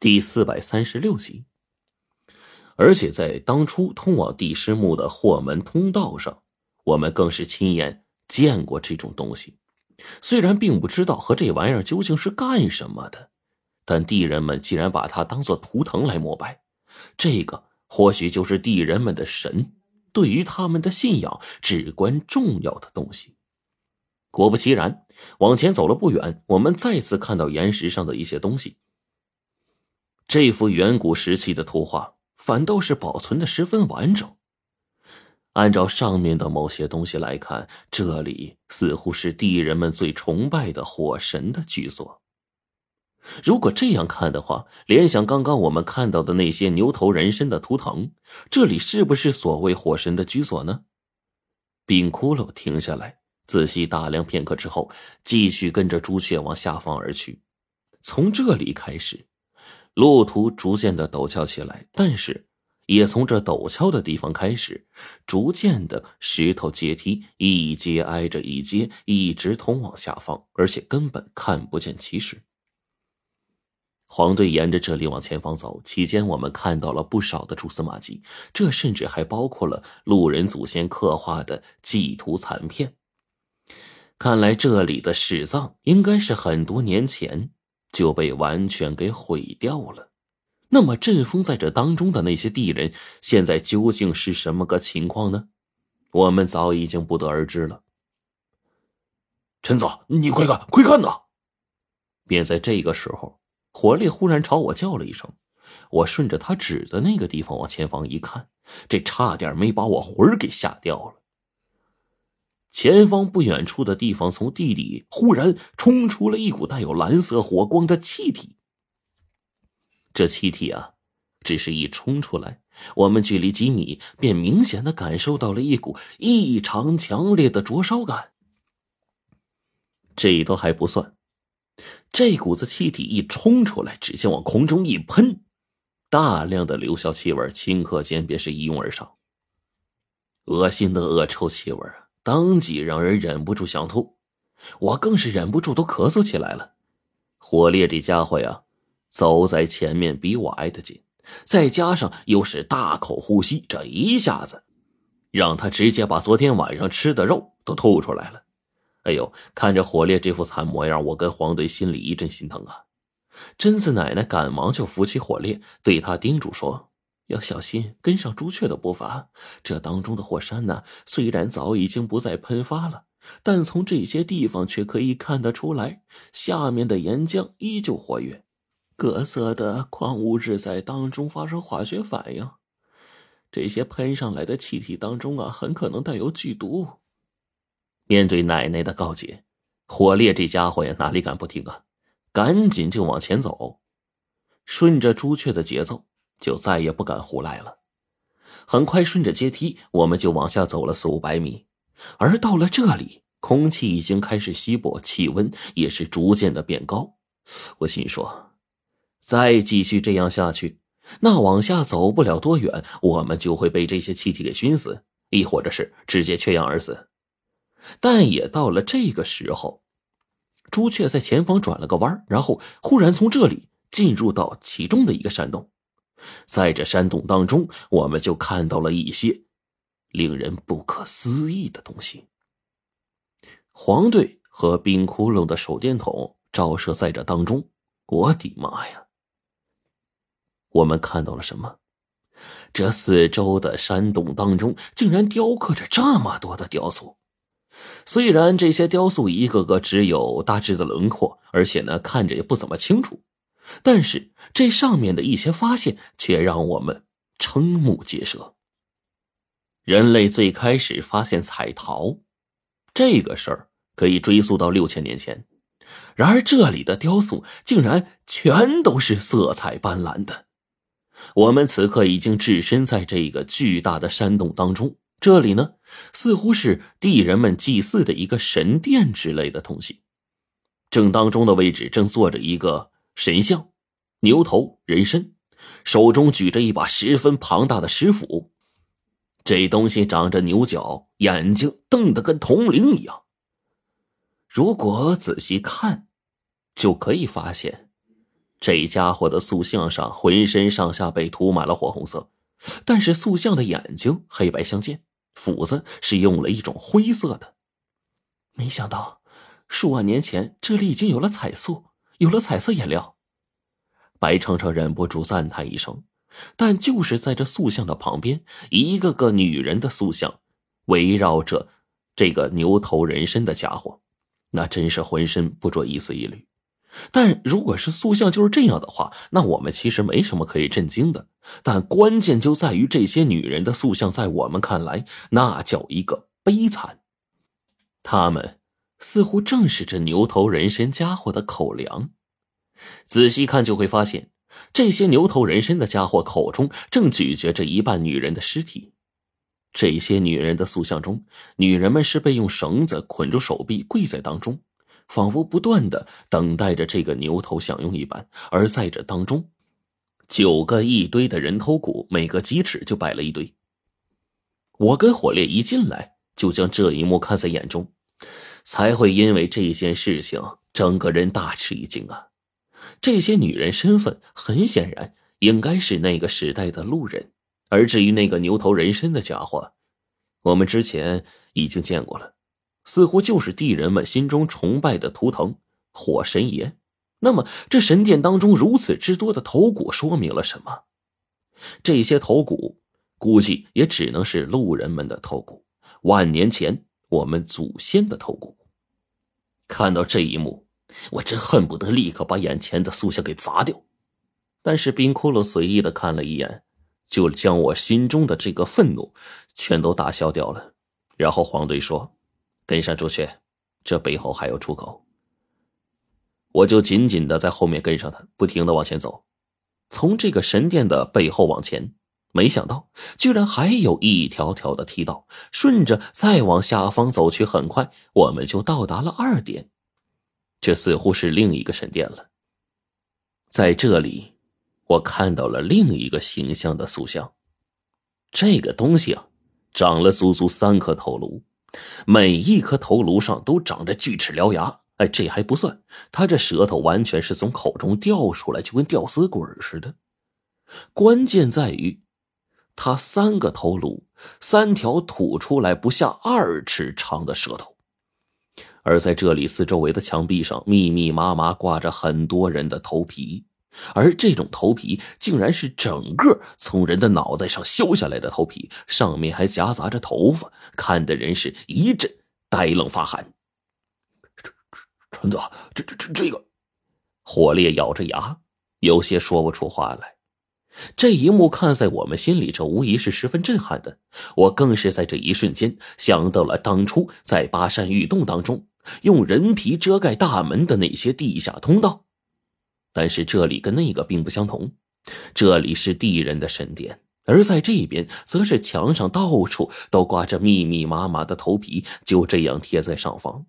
第四百三十六集。而且在当初通往地师墓的霍门通道上，我们更是亲眼见过这种东西。虽然并不知道和这玩意儿究竟是干什么的，但地人们既然把它当做图腾来膜拜，这个或许就是地人们的神，对于他们的信仰至关重要的东西。果不其然，往前走了不远，我们再次看到岩石上的一些东西。这幅远古时期的图画反倒是保存的十分完整。按照上面的某些东西来看，这里似乎是地人们最崇拜的火神的居所。如果这样看的话，联想刚刚我们看到的那些牛头人身的图腾，这里是不是所谓火神的居所呢？冰骷髅停下来。仔细打量片刻之后，继续跟着朱雀往下方而去。从这里开始，路途逐渐的陡峭起来，但是也从这陡峭的地方开始，逐渐的石头阶梯一阶挨着一阶，一直通往下方，而且根本看不见起始。黄队沿着这里往前方走，期间我们看到了不少的蛛丝马迹，这甚至还包括了路人祖先刻画的祭图残片。看来这里的史葬应该是很多年前就被完全给毁掉了。那么阵风在这当中的那些地人，现在究竟是什么个情况呢？我们早已经不得而知了。陈总，你快看，快看呐！便在这个时候，火烈忽然朝我叫了一声。我顺着他指的那个地方往前方一看，这差点没把我魂儿给吓掉了。前方不远处的地方，从地底忽然冲出了一股带有蓝色火光的气体。这气体啊，只是一冲出来，我们距离几米，便明显的感受到了一股异常强烈的灼烧感。这都还不算，这股子气体一冲出来，直接往空中一喷，大量的硫硝气味顷刻间便是一拥而上，恶心的恶臭气味啊！当即让人忍不住想吐，我更是忍不住都咳嗽起来了。火烈这家伙呀，走在前面比我挨得近，再加上又是大口呼吸，这一下子让他直接把昨天晚上吃的肉都吐出来了。哎呦，看着火烈这副惨模样，我跟黄队心里一阵心疼啊。贞子奶奶赶忙就扶起火烈，对他叮嘱说。要小心跟上朱雀的步伐。这当中的火山呢，虽然早已经不再喷发了，但从这些地方却可以看得出来，下面的岩浆依旧活跃，各色的矿物质在当中发生化学反应。这些喷上来的气体当中啊，很可能带有剧毒。面对奶奶的告诫，火烈这家伙呀，哪里敢不听啊？赶紧就往前走，顺着朱雀的节奏。就再也不敢胡来了。很快，顺着阶梯，我们就往下走了四五百米。而到了这里，空气已经开始稀薄，气温也是逐渐的变高。我心说，再继续这样下去，那往下走不了多远，我们就会被这些气体给熏死，亦或者是直接缺氧而死。但也到了这个时候，朱雀在前方转了个弯，然后忽然从这里进入到其中的一个山洞。在这山洞当中，我们就看到了一些令人不可思议的东西。黄队和冰窟窿的手电筒照射在这当中，我的妈呀！我们看到了什么？这四周的山洞当中，竟然雕刻着这么多的雕塑。虽然这些雕塑一个个只有大致的轮廓，而且呢，看着也不怎么清楚。但是这上面的一些发现却让我们瞠目结舌。人类最开始发现彩陶，这个事儿可以追溯到六千年前。然而这里的雕塑竟然全都是色彩斑斓的。我们此刻已经置身在这个巨大的山洞当中，这里呢似乎是地人们祭祀的一个神殿之类的东西。正当中的位置正坐着一个。神像，牛头人身，手中举着一把十分庞大的石斧。这东西长着牛角，眼睛瞪得跟铜铃一样。如果仔细看，就可以发现，这家伙的塑像上浑身上下被涂满了火红色，但是塑像的眼睛黑白相间，斧子是用了一种灰色的。没想到，数万年前这里已经有了彩塑，有了彩色颜料。白程程忍不住赞叹一声。但就是在这塑像的旁边，一个个女人的塑像，围绕着这个牛头人身的家伙，那真是浑身不着一丝一缕。但如果是塑像就是这样的话，那我们其实没什么可以震惊的。但关键就在于这些女人的塑像，在我们看来，那叫一个悲惨。他们似乎正是这牛头人身家伙的口粮。仔细看就会发现，这些牛头人身的家伙口中正咀嚼着一半女人的尸体。这些女人的塑像中，女人们是被用绳子捆住手臂，跪在当中。仿佛不断的等待着这个牛头享用一般，而在这当中，九个一堆的人头骨，每个几尺就摆了一堆。我跟火烈一进来，就将这一幕看在眼中，才会因为这件事情，整个人大吃一惊啊！这些女人身份很显然应该是那个时代的路人，而至于那个牛头人身的家伙，我们之前已经见过了。似乎就是地人们心中崇拜的图腾火神爷。那么，这神殿当中如此之多的头骨，说明了什么？这些头骨估计也只能是路人们的头骨，万年前我们祖先的头骨。看到这一幕，我真恨不得立刻把眼前的塑像给砸掉。但是冰窟窿随意的看了一眼，就将我心中的这个愤怒全都打消掉了。然后黄队说。跟上朱雀，这背后还有出口。我就紧紧的在后面跟上他，不停的往前走。从这个神殿的背后往前，没想到居然还有一条条的梯道，顺着再往下方走去，很快我们就到达了二点。这似乎是另一个神殿了。在这里，我看到了另一个形象的塑像。这个东西啊，长了足足三颗头颅。每一颗头颅上都长着锯齿獠牙，哎，这还不算，他这舌头完全是从口中掉出来，就跟吊死鬼似的。关键在于，他三个头颅，三条吐出来不下二尺长的舌头，而在这里四周围的墙壁上，密密麻麻挂着很多人的头皮。而这种头皮竟然是整个从人的脑袋上削下来的头皮，上面还夹杂着头发，看的人是一阵呆愣发寒。陈子，这这这这个，火烈咬着牙，有些说不出话来。这一幕看在我们心里，这无疑是十分震撼的。我更是在这一瞬间想到了当初在巴山玉洞当中用人皮遮盖大门的那些地下通道。但是这里跟那个并不相同，这里是地人的神殿，而在这边则是墙上到处都挂着密密麻麻的头皮，就这样贴在上方，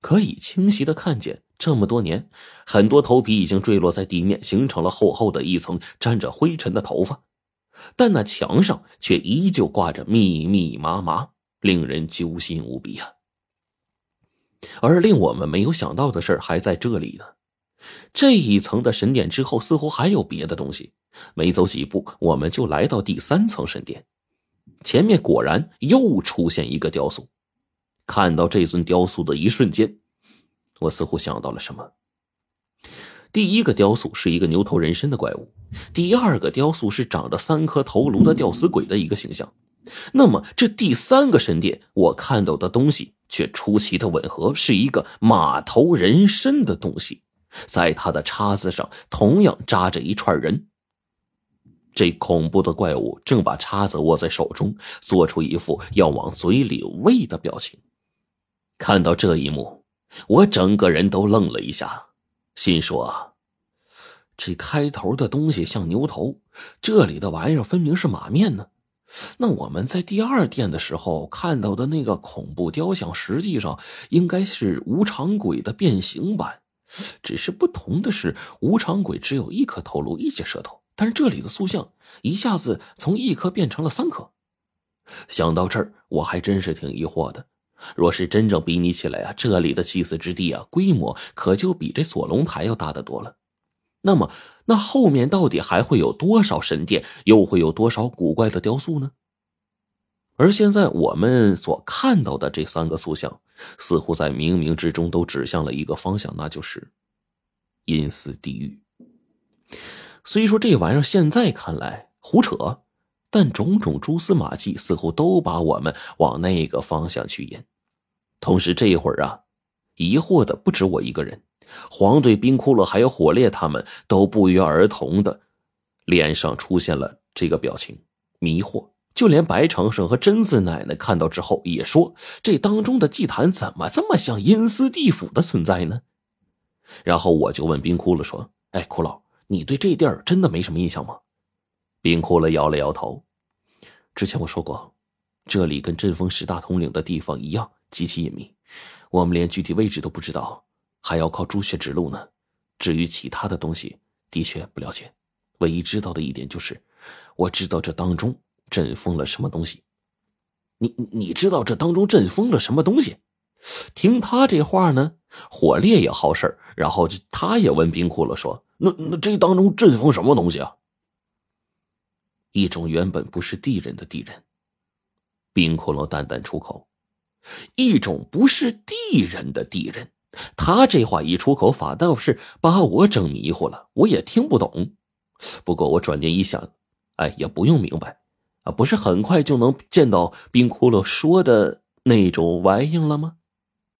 可以清晰的看见，这么多年，很多头皮已经坠落在地面，形成了厚厚的一层沾着灰尘的头发，但那墙上却依旧挂着密密麻麻，令人揪心无比啊！而令我们没有想到的事还在这里呢。这一层的神殿之后，似乎还有别的东西。没走几步，我们就来到第三层神殿。前面果然又出现一个雕塑。看到这尊雕塑的一瞬间，我似乎想到了什么。第一个雕塑是一个牛头人身的怪物，第二个雕塑是长着三颗头颅的吊死鬼的一个形象。那么，这第三个神殿，我看到的东西却出奇的吻合，是一个马头人身的东西。在他的叉子上同样扎着一串人。这恐怖的怪物正把叉子握在手中，做出一副要往嘴里喂的表情。看到这一幕，我整个人都愣了一下，心说：这开头的东西像牛头，这里的玩意儿分明是马面呢。那我们在第二殿的时候看到的那个恐怖雕像，实际上应该是无常鬼的变形版。只是不同的是，无常鬼只有一颗头颅、一截舌头，但是这里的塑像一下子从一颗变成了三颗。想到这儿，我还真是挺疑惑的。若是真正比拟起来啊，这里的祭祀之地啊，规模可就比这锁龙台要大得多了。那么，那后面到底还会有多少神殿，又会有多少古怪的雕塑呢？而现在我们所看到的这三个塑像，似乎在冥冥之中都指向了一个方向，那就是阴司地狱。虽说这玩意儿现在看来胡扯，但种种蛛丝马迹似乎都把我们往那个方向去引。同时，这一会儿啊，疑惑的不止我一个人。黄队、冰骷髅还有火烈，他们都不约而同的脸上出现了这个表情，迷惑。就连白长生和贞子奶奶看到之后也说：“这当中的祭坛怎么这么像阴司地府的存在呢？”然后我就问冰骷髅说：“哎，骷髅，你对这地儿真的没什么印象吗？”冰骷髅摇了摇头：“之前我说过，这里跟阵风十大统领的地方一样，极其隐秘，我们连具体位置都不知道。”还要靠朱雀指路呢。至于其他的东西，的确不了解。唯一知道的一点就是，我知道这当中阵封了什么东西。你你知道这当中阵封了什么东西？听他这话呢，火烈也好事然后就他也问冰窟窿说：“那那这当中阵封什么东西啊？”一种原本不是地人的地人。冰窟窿淡淡出口：“一种不是地人的地人。”他这话一出口，反倒是把我整迷糊了，我也听不懂。不过我转念一想，哎，也不用明白，啊，不是很快就能见到冰窟窿说的那种玩意了吗？